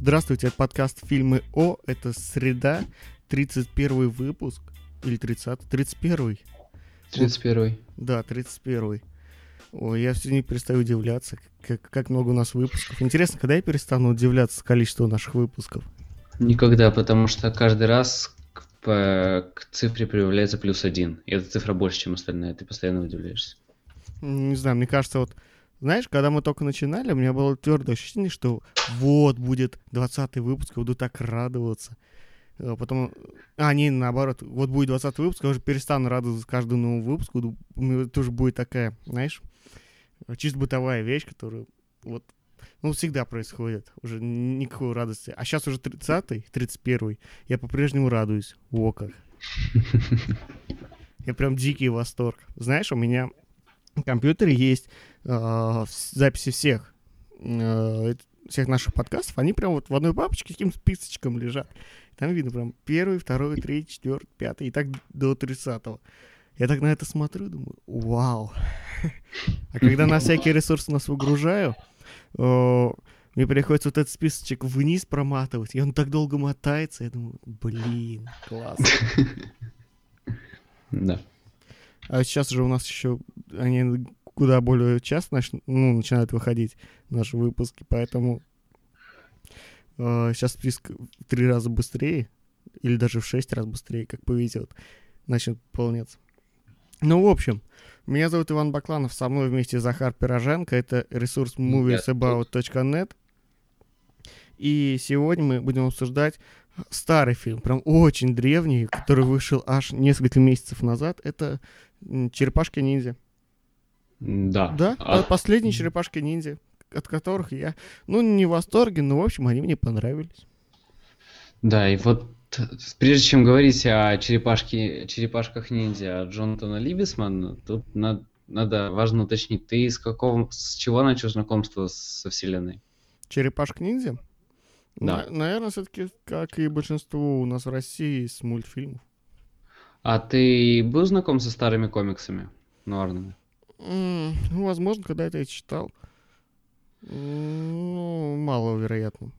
Здравствуйте, это подкаст «Фильмы О». Это среда, 31 выпуск. Или 30 31 31 Да, 31 Ой, я все не перестаю удивляться, как, как много у нас выпусков. Интересно, когда я перестану удивляться количеству наших выпусков? Никогда, потому что каждый раз к, по, к цифре прибавляется плюс один. И эта цифра больше, чем остальные. Ты постоянно удивляешься. Не знаю, мне кажется, вот знаешь, когда мы только начинали, у меня было твердое ощущение, что вот будет 20 выпуск, я буду так радоваться. А потом, а, не, наоборот, вот будет 20 выпуск, я уже перестану радоваться каждому новому выпуску, у меня тоже будет такая, знаешь, чисто бытовая вещь, которая вот, ну, всегда происходит, уже никакой радости. А сейчас уже 30-й, 31-й, я по-прежнему радуюсь, о как. Я прям дикий восторг. Знаешь, у меня компьютере есть э, записи всех э, всех наших подкастов, они прям вот в одной папочке каким-то списочком лежат. Там видно прям первый, второй, третий, четвертый, пятый, и так до тридцатого. Я так на это смотрю, думаю, вау. А когда на всякие ресурсы нас выгружаю, мне приходится вот этот списочек вниз проматывать, и он так долго мотается, я думаю, блин, классно. Да. А сейчас же у нас еще они куда более часто нач... ну, начинают выходить наши выпуски, поэтому э, сейчас список в три раза быстрее, или даже в шесть раз быстрее, как повезет, начнет пополняться. Ну, в общем, меня зовут Иван Бакланов, со мной вместе Захар Пироженко, это ресурс moviesabout.net. И сегодня мы будем обсуждать старый фильм, прям очень древний, который вышел аж несколько месяцев назад. Это Черепашки-ниндзя. Да. Да, а... последние Черепашки-ниндзя, от которых я, ну, не в восторге, но, в общем, они мне понравились. Да, и вот прежде чем говорить о черепашке, черепашках ниндзя Джонатана Либисмана, тут надо, надо важно уточнить, ты с какого, с чего начал знакомство со вселенной? Черепашка ниндзя? Да. На, наверное, все-таки, как и большинство у нас в России, с мультфильмов. А ты был знаком со старыми комиксами нуарными? Mm, ну, возможно, когда это я читал. Ну, маловероятно.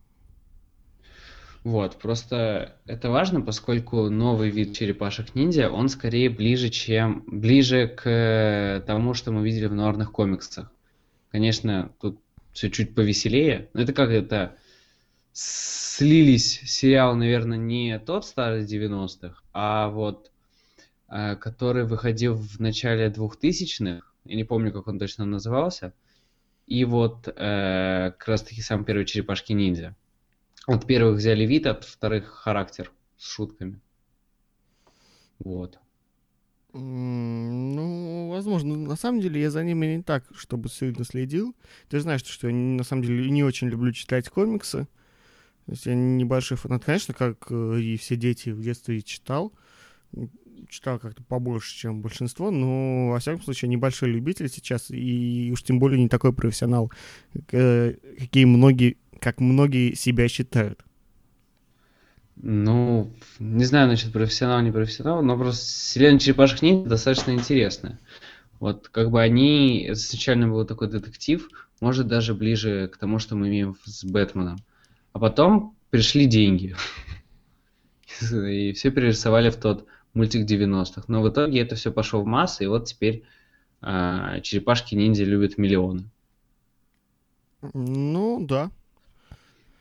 Вот, просто это важно, поскольку новый вид черепашек-ниндзя, он скорее ближе, чем ближе к тому, что мы видели в нуарных комиксах. Конечно, тут все чуть повеселее. Но это как это слились сериал, наверное, не тот старый 90-х, а вот Э, который выходил в начале 2000-х, я не помню, как он точно назывался, и вот э, как раз-таки сам первый Черепашки-ниндзя. От первых взяли вид, от вторых характер с шутками. Вот. Ну, возможно. На самом деле я за ними не так, чтобы сильно следил. Ты знаешь, что я на самом деле не очень люблю читать комиксы. То есть я небольшой фанат. Конечно, как э, и все дети в детстве читал читал как-то побольше, чем большинство, но, во всяком случае, небольшой любитель сейчас, и уж тем более не такой профессионал, э, какие многие, как многие себя считают. Ну, не знаю насчет профессионал, не профессионал, но просто вселенная черепашек ниндзя достаточно интересная. Вот как бы они, изначально был такой детектив, может даже ближе к тому, что мы имеем с Бэтменом. А потом пришли деньги. И все перерисовали в тот мультик 90-х. Но в итоге это все пошло в массы, и вот теперь э, черепашки-ниндзя любят миллионы. Ну, да.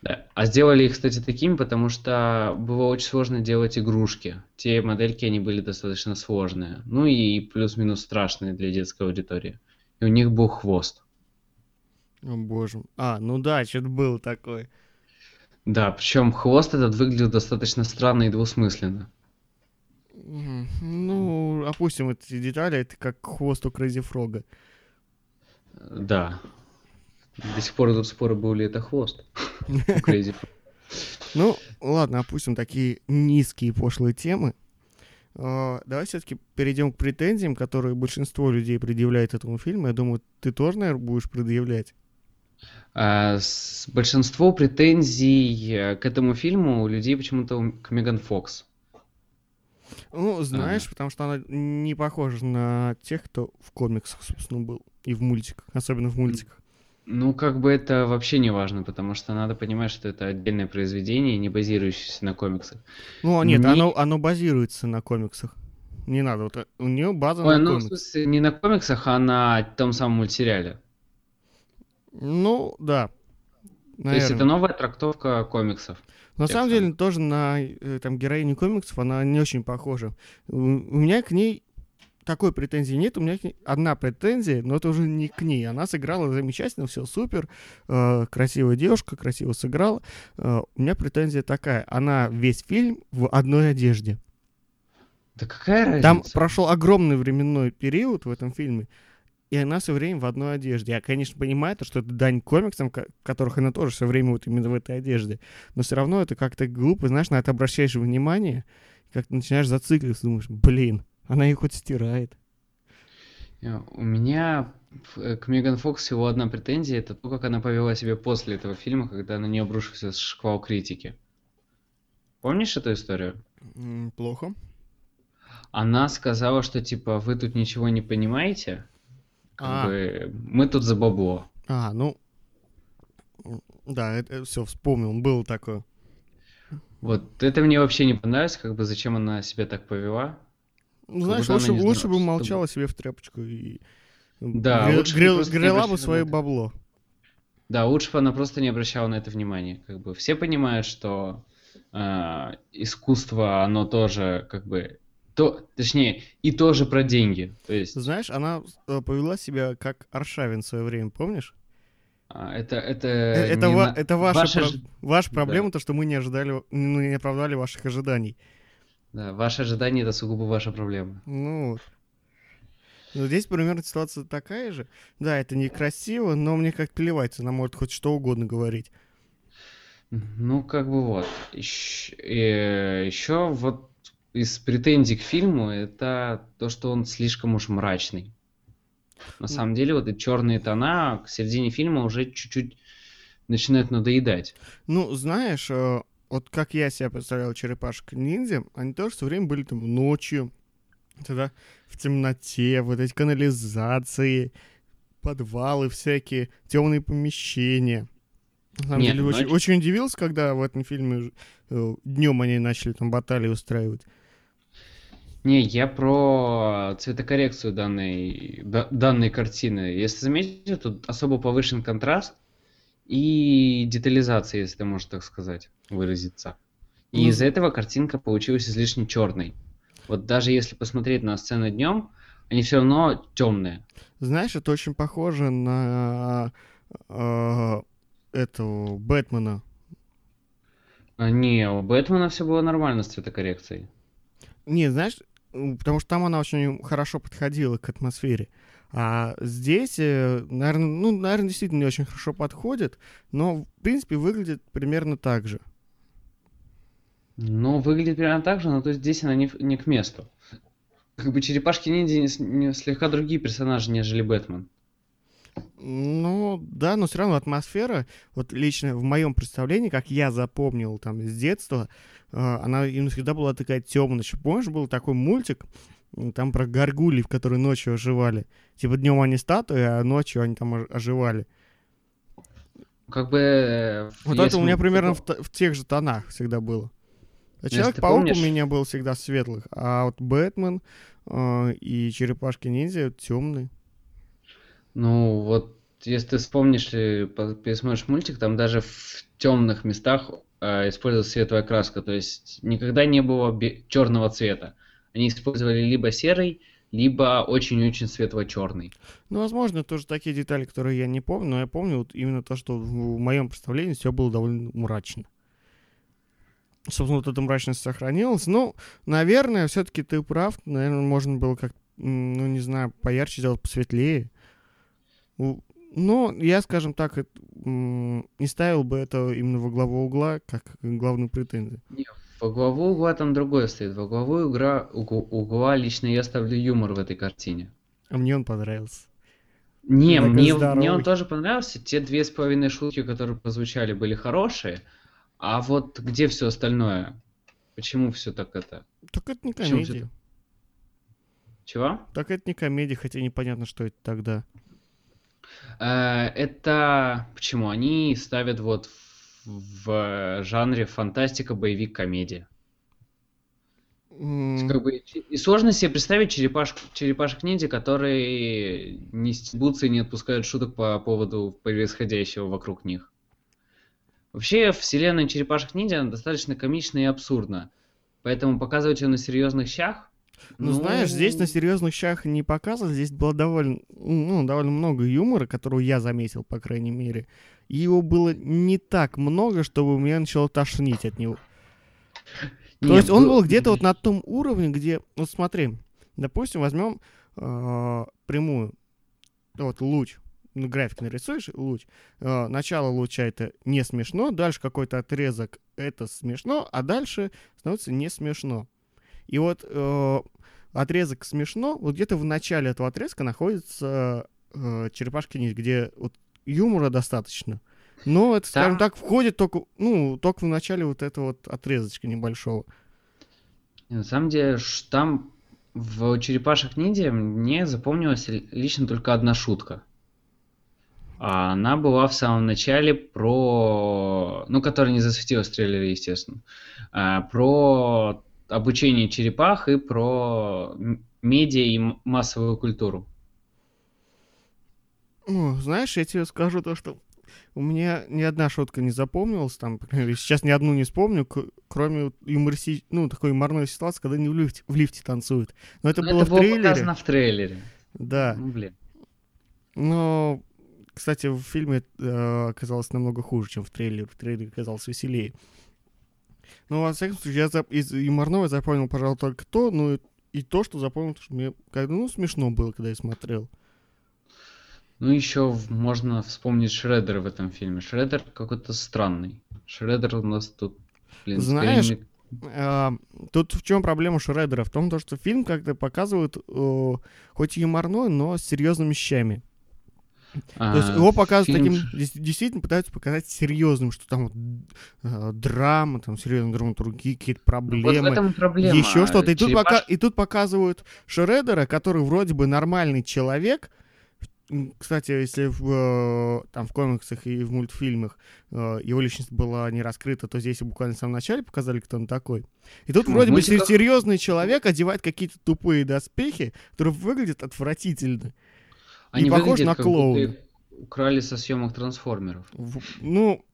Да. А сделали их, кстати, такими, потому что было очень сложно делать игрушки. Те модельки, они были достаточно сложные. Ну и плюс-минус страшные для детской аудитории. И у них был хвост. О боже. А, ну да, что-то был такой. Да, причем хвост этот выглядел достаточно странно и двусмысленно. Ну, опустим эти детали, это как хвост у Крейзи Фрога. Да. До сих пор идут споры, был ли это хвост у Крейзи Ну, ладно, опустим такие низкие пошлые темы. Uh, давай все-таки перейдем к претензиям, которые большинство людей предъявляет этому фильму. Я думаю, ты тоже, наверное, будешь предъявлять. С большинство претензий э, к этому фильму у людей почему-то к Меган Фокс. Ну, знаешь, ага. потому что она не похожа на тех, кто в комиксах, собственно, был. И в мультиках, особенно в мультиках. Ну, как бы это вообще не важно, потому что надо понимать, что это отдельное произведение, не базирующееся на комиксах. Ну, нет, Мне- оно, оно базируется на комиксах. Не надо, вот э, у нее база Ой, на ну, в комиксах. смысле, не на комиксах, а на том самом мультсериале. Ну, да. То есть это новая трактовка комиксов. На тех самом деле, тоже на э, там героиню комиксов она не очень похожа. У, у меня к ней такой претензии нет. У меня к ней одна претензия, но это уже не к ней. Она сыграла замечательно, все супер. э, красивая девушка, красиво сыграла. Э, у меня претензия такая. Она весь фильм в одной одежде. Да какая разница? Там прошел огромный временной период в этом фильме, и она все время в одной одежде. Я, конечно, понимаю, то, что это дань комиксам, которых она тоже все время вот именно в этой одежде. Но все равно это как-то глупо, знаешь, на это обращаешь внимание, как-то начинаешь зацикливаться, думаешь, блин, она их хоть стирает. Э, У меня э, к Меган Фокс всего одна претензия, это то, как она повела себя после этого фильма, когда на нее обрушился шквал критики. Помнишь эту историю? Плохо. Она сказала, что типа вы тут ничего не понимаете, как А. бы мы тут за бабло. А, ну, да, это все, вспомнил, было такое. Вот это мне вообще не понравилось, как бы зачем она себя так повела. Ну, знаешь, лучше, не лучше знала, бы молчала себе в тряпочку и Да, гре- лучше не грела бы свое это. бабло. Да, лучше бы она просто не обращала на это внимания. Как бы все понимают, что а, искусство, оно тоже как бы то, точнее, и тоже про деньги. То есть Знаешь, она э, повела себя как Аршавин в свое время, помнишь? а, это это Э, это, ва- на- это ваша, ваша про- ж- ваша да. проблема, то, что мы не ожидали, ну, не оправдали ваших ожиданий. да, ваши ожидания это сугубо ваша проблема. Ну вот. Ну, здесь примерно ситуация такая же. Да, это некрасиво, но мне как плевать, она может хоть что угодно говорить. Ну, как бы вот. Еще вот из претензий к фильму это то, что он слишком уж мрачный. На Ну. самом деле, вот эти черные тона к середине фильма уже чуть-чуть начинают надоедать. Ну, знаешь, э, вот как я себя представлял черепашек ниндзя, они тоже все время были там ночью, тогда в темноте, вот эти канализации, подвалы всякие, темные помещения. На самом Нет, деле, очень, ночь- очень удивился, когда в этом фильме днем они начали там баталии устраивать. Не, я про цветокоррекцию данной, да- данной картины. Если заметите, тут особо повышен контраст и детализация, если можно так сказать, выразиться. И Ну, из-за этого картинка получилась излишне черной. Вот даже если посмотреть на сцены днем, они все равно темные. Знаешь, это очень похоже на э, этого Бэтмена. А не, у Бэтмена все было нормально с цветокоррекцией. Не, знаешь, потому что там она очень хорошо подходила к атмосфере. А здесь, наверное, ну, наверное, действительно не очень хорошо подходит, но, в принципе, выглядит примерно так же. Ну, выглядит примерно так же, но то есть здесь она не, не к месту. Как бы черепашки ниндзя слегка другие персонажи, нежели Бэтмен. Ну, да, но все равно атмосфера, вот лично в моем представлении, как я запомнил там с детства, э, она именно всегда была такая темная. Помнишь, был такой мультик, там про горгулей, в которые ночью оживали. Типа днем они статуи, а ночью они там ож- оживали. Как бы... э, Вот это у меня примерно в, та- в тех же тонах всегда было. А Человек-паук у меня был всегда светлых, а вот Бэтмен э, и Черепашки-ниндзя темные. Ну, вот, если ты вспомнишь и пересмотришь мультик, там даже в темных местах э, использовалась светлая краска, то есть никогда не было черного цвета. Они использовали либо серый, либо очень-очень светло-черный. Ну, возможно, тоже такие детали, которые я не помню, но я помню вот именно то, что в моем представлении все было довольно мрачно. Собственно, вот эта мрачность сохранилась. Ну, наверное, все-таки ты прав. Наверное, можно было как, м, ну, не знаю, поярче сделать, посветлее. Ну, я, скажем так, не ставил бы это именно во главу угла, как главную претензию. Не, во главу угла там другое стоит. Во главу угла, угла лично я ставлю юмор в этой картине. А мне он понравился. Не, мне, мне он тоже понравился. Те две с половиной шутки, которые прозвучали, были хорошие. А вот где все остальное? Почему все так это? Так это не комедия. Чего? Так это не комедия, хотя непонятно, что это тогда. Э, Это почему? Они ставят вот в жанре фантастика, боевик, комедия. М, Как бы и сложно себе представить черепашку, черепашек ниндзя, которые не стебутся и не отпускают шуток по поводу происходящего вокруг них. Вообще, вселенная черепашек ниндзя достаточно комична и абсурдна. Поэтому показывать ее на серьезных щах, Ну, знаешь, здесь на ну, серьезных щах не показывали, здесь было довольно, ну, довольно много юмора, которого я заметил, по крайней мере. И его было не так много, чтобы меня начало тошнить от него. То не, есть он был- был где-то вот на том уровне, где, вот смотри, допустим, возьмем э, прямую, вот луч, ну, график нарисуешь, луч. Э, начало луча это не смешно, дальше какой-то отрезок это смешно, а дальше становится не смешно. И вот э, отрезок смешно, вот где-то в начале этого отрезка находится э, черепашки где вот юмора достаточно. Но это, скажем Там- так, входит только, ну, только в начале вот этого вот отрезочка небольшого. На самом деле, там в черепашек ниндзя мне запомнилась лично только одна шутка. А Она была в самом начале про... Ну, которая не засветилась в трейлере, естественно. А, Про обучение черепах и про медиа и массовую культуру. Ну, знаешь, я тебе скажу то, что у меня ни одна шутка не запомнилась, там, сейчас ни одну не вспомню, кроме юмористи... ну, такой юморной ситуации, когда они в лифте, в лифте танцуют. Но это Но было в трейлере. показано в трейлере. Да. Ну, блин. Но, кстати, в фильме э, оказалось намного хуже, чем в трейлере. В трейлере оказалось веселее. Ну, во всяком случае, я зап- из юморного запомнил, пожалуй, только то, ну, и, и то, что запомнил, что мне как ну, смешно было, когда я смотрел. Ну, еще можно вспомнить Шреддера в этом фильме. Шреддер какой-то странный. Шреддер у нас тут, блин, Знаешь, скорее А, тут в чем проблема Шреддера? В том, то, что фильм как-то показывает, э, хоть и юморной, но с серьезными щами. А, То есть его показывают фильм таким, действительно пытаются показать серьезным, что там вот, э, драма, там серьезные драматургии, какие-то в проблемы. проблема. Еще что-то. И тут, пока, и тут показывают Шреддера, который вроде бы нормальный человек. Кстати, если в, э, там в комиксах и в мультфильмах э, его личность была не раскрыта, то здесь буквально в самом начале показали, кто он такой. И тут Ну, вроде бы серьезный человек одевает какие-то тупые доспехи, которые выглядят отвратительно. Они похож выглядят, на клоуна. украли со съемок трансформеров. В- ну,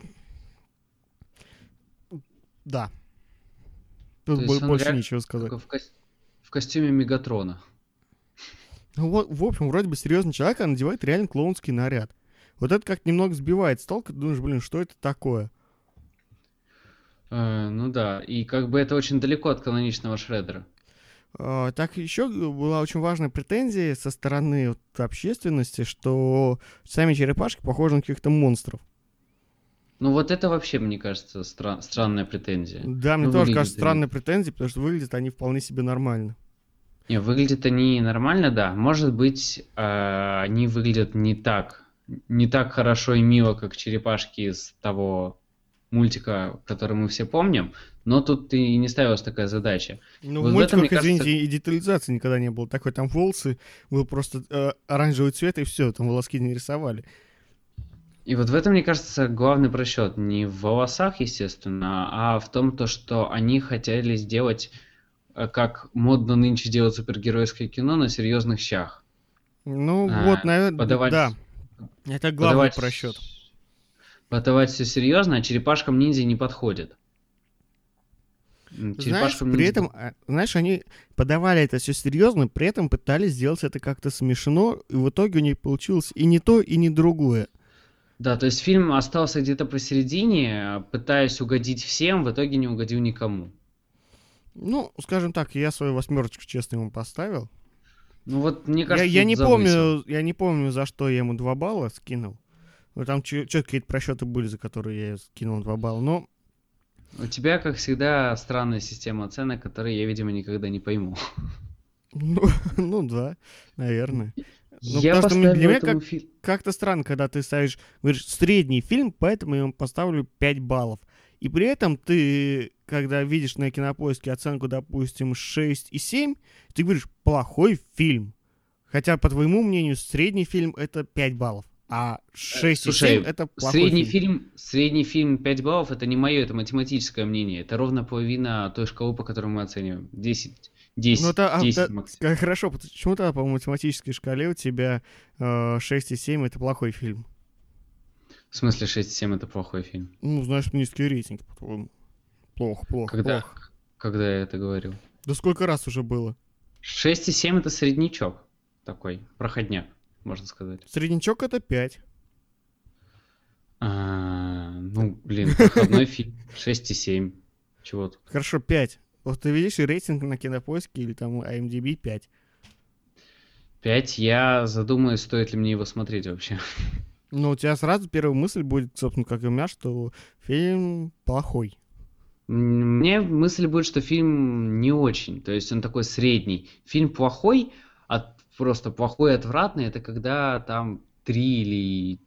да. Тут То больше реально нечего сказать. В, кос- в костюме Мегатрона. Ну вот, в общем, вроде бы серьезный человек, а надевает реально клоунский наряд. Вот это как немного сбивает с толка, думаешь, блин, что это такое? Э, ну да, и как бы это очень далеко от каноничного Шреддера. А, так еще была очень важная претензия со стороны вот общественности, что сами черепашки похожи на каких-то монстров. Ну вот это вообще, мне кажется, стра- странная претензия. Да, мне Ну, тоже кажется они. странной претензией, потому что выглядят они вполне себе нормально. Не, выглядят они нормально, да. Может быть, э, они выглядят не так, не так хорошо и мило, как черепашки из того мультика, который мы все помним, но тут и не ставилась такая задача. Ну, Вот в этом, мультиках, мне извините, и детализации никогда не было. Такой там волосы, был просто э, оранжевый цвет, и все, там волоски не рисовали. И вот в этом, мне кажется, главный просчет не в волосах, естественно, а в том, то, что они хотели сделать, э, как модно нынче делать супергеройское кино, на серьезных щах. Ну, А, вот, наверное, подавать- да. Это главный подавать- просчет. Подавать все серьезно, а черепашкам ниндзя не подходит. Знаешь, при этом, а, знаешь, они подавали это все серьезно, при этом пытались сделать это как-то смешно, и в итоге у них получилось и не то, и не другое. Да, то есть фильм остался где-то посередине, пытаясь угодить всем, в итоге не угодил никому. Ну, скажем так, я свою восьмерочку честно ему поставил. Ну вот, мне Я, кажется, я тут не завысил. помню, я не помню, за что я ему два балла скинул. Ну, там что-то какие-то просчеты были, за которые я скинул два балла. Но У тебя, как всегда, странная система оценок, которую я, видимо, никогда не пойму. Ну, ну да, наверное. Ну, я потому что для меня этому фи- Как-то странно, когда ты ставишь, говоришь, средний фильм, поэтому я ему поставлю 5 баллов. И при этом ты, когда видишь на кинопоиске оценку, допустим, 6 и 7, ты говоришь, плохой фильм. Хотя, по твоему мнению, средний фильм это 5 баллов. А 6 слушай, и 7 это плохой Средний фильм. фильм, средний фильм 5 баллов это не мое, это математическое мнение. Это ровно половина той шкалы, по которой мы оцениваем. 10. 10, Ну, это, а, 10 да, максимум. как хорошо, почему тогда по математической шкале у тебя э, 6 и 7 это плохой фильм? В смысле 6,7 это плохой фильм? Ну, знаешь, низкий рейтинг, по-твоему. Плохо, плохо, Когда, плохо. когда я это говорил? Да сколько раз уже было? 6,7 это среднячок такой, проходняк, можно сказать. Среднячок это 5. А, ну, блин, проходной фильм. 6,7. Чего тут? Хорошо, 5. Вот ты видишь рейтинг на кинопоиске или там IMDb 5. 5. Я задумаюсь, стоит ли мне его смотреть вообще. Но у тебя сразу первая мысль будет, собственно, как и у меня, что фильм плохой. Мне мысль будет, что фильм не очень, то есть он такой средний. Фильм плохой, просто плохой, отвратный, это когда там три или,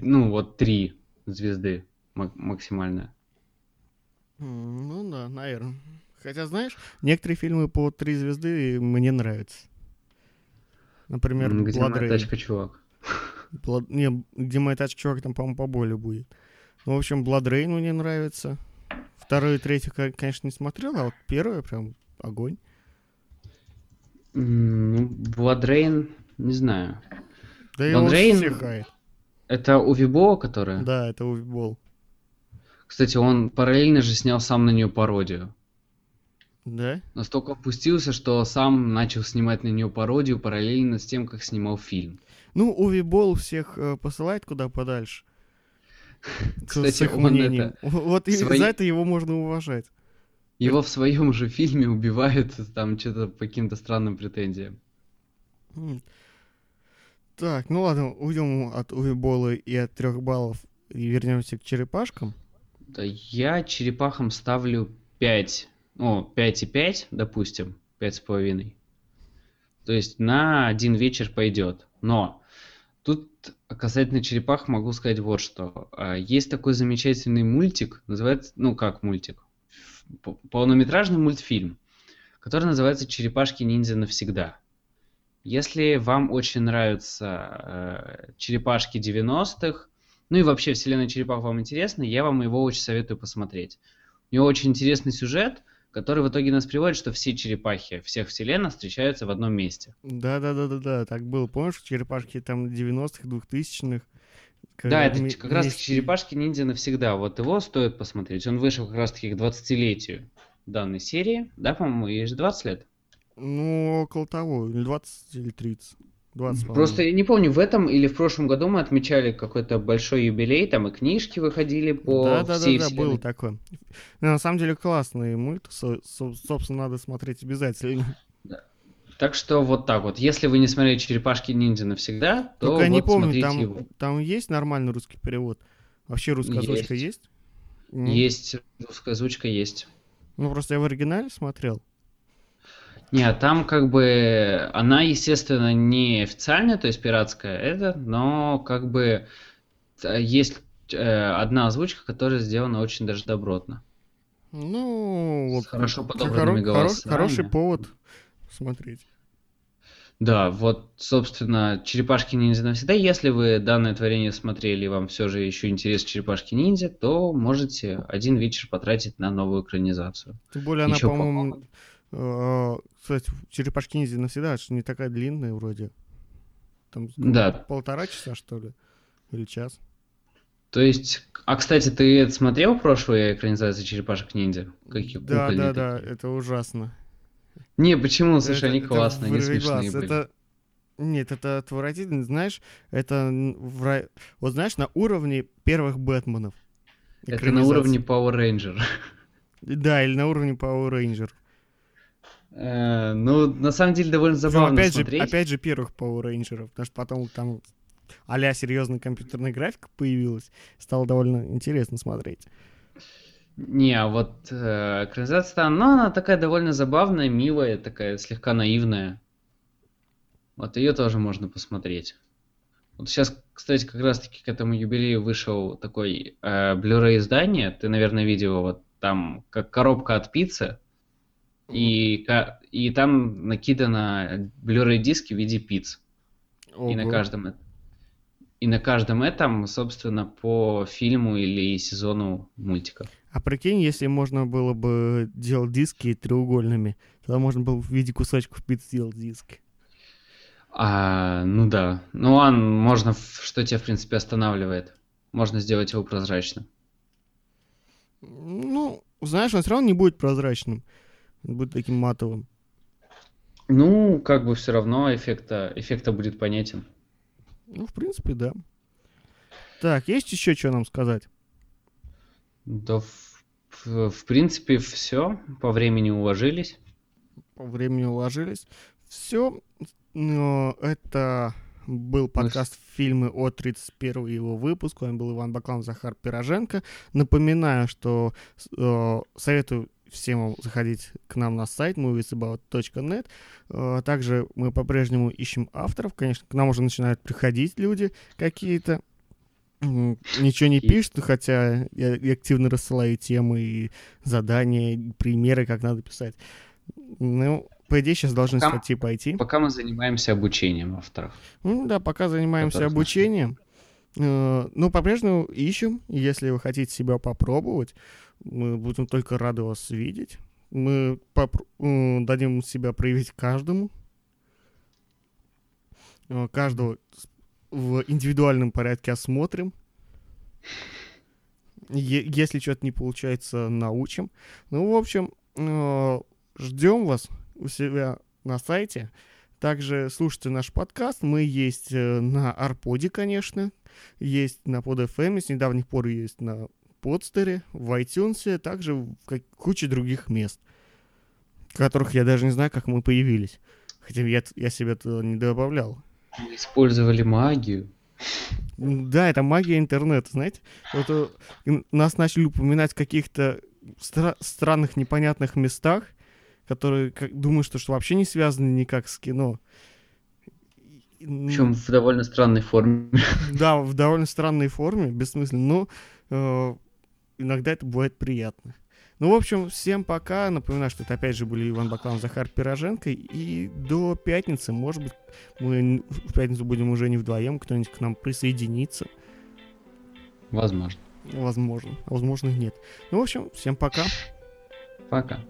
ну вот три звезды мак- максимально. Ну да, наверное. Хотя, знаешь, некоторые фильмы по три звезды мне нравятся. Например, Где Blood моя тачка, чувак? Blood- Не, где моя тачка, чувак, там, по-моему, поболее будет. Ну, в общем, Blood Rain мне нравится. Второй и третий, ко- конечно, не смотрел, а вот первый прям огонь. М, Ну, не знаю. Да хает. Это у Вибоа, которая? Да, это Увибол. Кстати, он параллельно же снял сам на нее пародию. Да? Настолько опустился, что сам начал снимать на нее пародию параллельно с тем, как снимал фильм. Ну, Увибол всех э, посылает куда подальше. Кстати, с их он мнением. это, Вот свои- за это его можно уважать. Его в своем же фильме убивают там что-то по каким-то странным претензиям. Так, ну ладно, уйдем от Увибола и от трех баллов и вернемся к черепашкам. Да, я черепахам ставлю 5. О, 5,5, допустим, 5,5. То есть на один вечер пойдет. Но тут касательно черепах могу сказать вот что. А, Есть такой замечательный мультик, называется, ну как мультик, полнометражный мультфильм, который называется «Черепашки-ниндзя навсегда». Если вам очень нравятся э, черепашки 90-х, ну и вообще вселенная черепах вам интересна, я вам его очень советую посмотреть. У него очень интересный сюжет, который в итоге нас приводит, что все черепахи всех вселенных встречаются в одном месте. Да-да-да-да-да, так было. Помнишь, черепашки там 90-х, 2000-х? Да, это как раз таки черепашки ниндзя навсегда. Вот его стоит посмотреть. Он вышел как раз таки к 20-летию данной серии. Да, по-моему, ей же 20 лет. Ну, около того, или 20 или 30. 20, Просто я не помню, в этом или в прошлом году мы отмечали какой-то большой юбилей, там и книжки выходили по Да-да-да-да, всей было вселенной. такое. Ну, на самом деле классный мульт, со- со- собственно, надо смотреть обязательно. Так что вот так вот. Если вы не смотрели черепашки ниндзя навсегда, то Только я не вот помню, смотрите там, его. там есть нормальный русский перевод? Вообще русская озвучка Есть. есть? Есть русская озвучка, есть. Ну, просто я в оригинале смотрел. Нет, там как бы она, естественно, не официальная, то есть пиратская, это, но как бы э, есть э, одна озвучка, которая сделана очень даже добротно. Ну, С вот. хорошо хоро- подобранными хоро- голосами. Хороший повод смотреть. Да, вот, собственно, черепашки ниндзя навсегда. Если вы данное творение смотрели и вам все же еще интересны черепашки ниндзя, то можете один вечер потратить на новую экранизацию. Тем более она, Ещё по-моему, э, кстати, черепашки ниндзя навсегда, это ж не такая длинная вроде. Там Да. полтора часа, что ли? Или час? То есть, а кстати, ты смотрел прошлую экранизацию черепашек ниндзя? Какие Да, да, да, такие? это ужасно. Не, почему? Слушай, Это- они это классные, они смешные были. Это... Нет, это отвратительно. Знаешь, это в вот знаешь, на уровне первых Бэтменов. Это на уровне Power Ranger. Да, или на уровне Power Ranger. Э, Ну, на самом деле, довольно Причем забавно опять же, опять же первых Power Rangers, потому что потом там а-ля серьезная компьютерная графика появилась, стало довольно интересно смотреть. Не, а вот э, экранизация, ну, она такая довольно забавная, милая, такая слегка наивная. Вот ее тоже можно посмотреть. Вот сейчас, кстати, как раз-таки к этому юбилею вышел такой э, Blu-ray издание. Ты, наверное, видел его. Вот там как коробка от пиццы. И, и там накидано Blu-ray диски в виде пиц. И на каждом... и на каждом этом, собственно, по фильму или сезону мультика. А прикинь, если можно было бы делать диски треугольными, тогда можно было в виде кусочков пиццы сделать диски. А, ну да. Ну, он можно, что тебя, в принципе, останавливает. Можно сделать его прозрачным. Ну, знаешь, он все равно не будет прозрачным. Он будет таким матовым. Ну, как бы все равно эффекта, эффекта будет понятен. Ну, в принципе, да. Так, есть еще что нам сказать? Да, в, в, в принципе, все. По времени уложились. По времени уложились. Все. Но это был подкаст фильмы о 31 его выпуску. Он был Иван Баклан, Захар Пироженко. Напоминаю, что э, советую всем заходить к нам на сайт moviesabout.net. Э, также мы по-прежнему ищем авторов. Конечно, к нам уже начинают приходить люди какие-то. Ничего не пишут, хотя я активно рассылаю темы и задания, и примеры, как надо писать. Ну, по идее, сейчас должны пока, статьи пойти. Пока мы занимаемся обучением авторов. Ну да, пока занимаемся обучением. Э, ну, по-прежнему ищем. Если вы хотите себя попробовать, мы будем только рады вас видеть. Мы дадим себя проявить каждому. Э, каждого в индивидуальном порядке осмотрим. Если что-то не получается, научим. Ну, в общем, э- ждем вас у себя на сайте. Также слушайте наш подкаст. Мы есть э, на Арподе, конечно. Есть на PodFM. С недавних пор есть на подстере, в iTunes, также в куче других мест, которых я даже не знаю, как мы появились. Хотя я, я себя туда не добавлял. Мы использовали магию. Да, это магия интернета, знаете. Вот э, нас начали упоминать в каких-то стра- странных, непонятных местах, которые как, думаю, что, что вообще не связаны никак с кино. Причем в довольно странной форме. Да, в довольно странной форме, бессмысленно, но э, иногда это бывает приятно. Ну, в общем, всем пока. Напоминаю, что это опять же были Иван Баклан, Захар Пироженко. И до пятницы, может быть, мы в пятницу будем уже не вдвоем, кто-нибудь к нам присоединится. Возможно. Возможно. А возможно, нет. Ну, в общем, всем пока. Пока.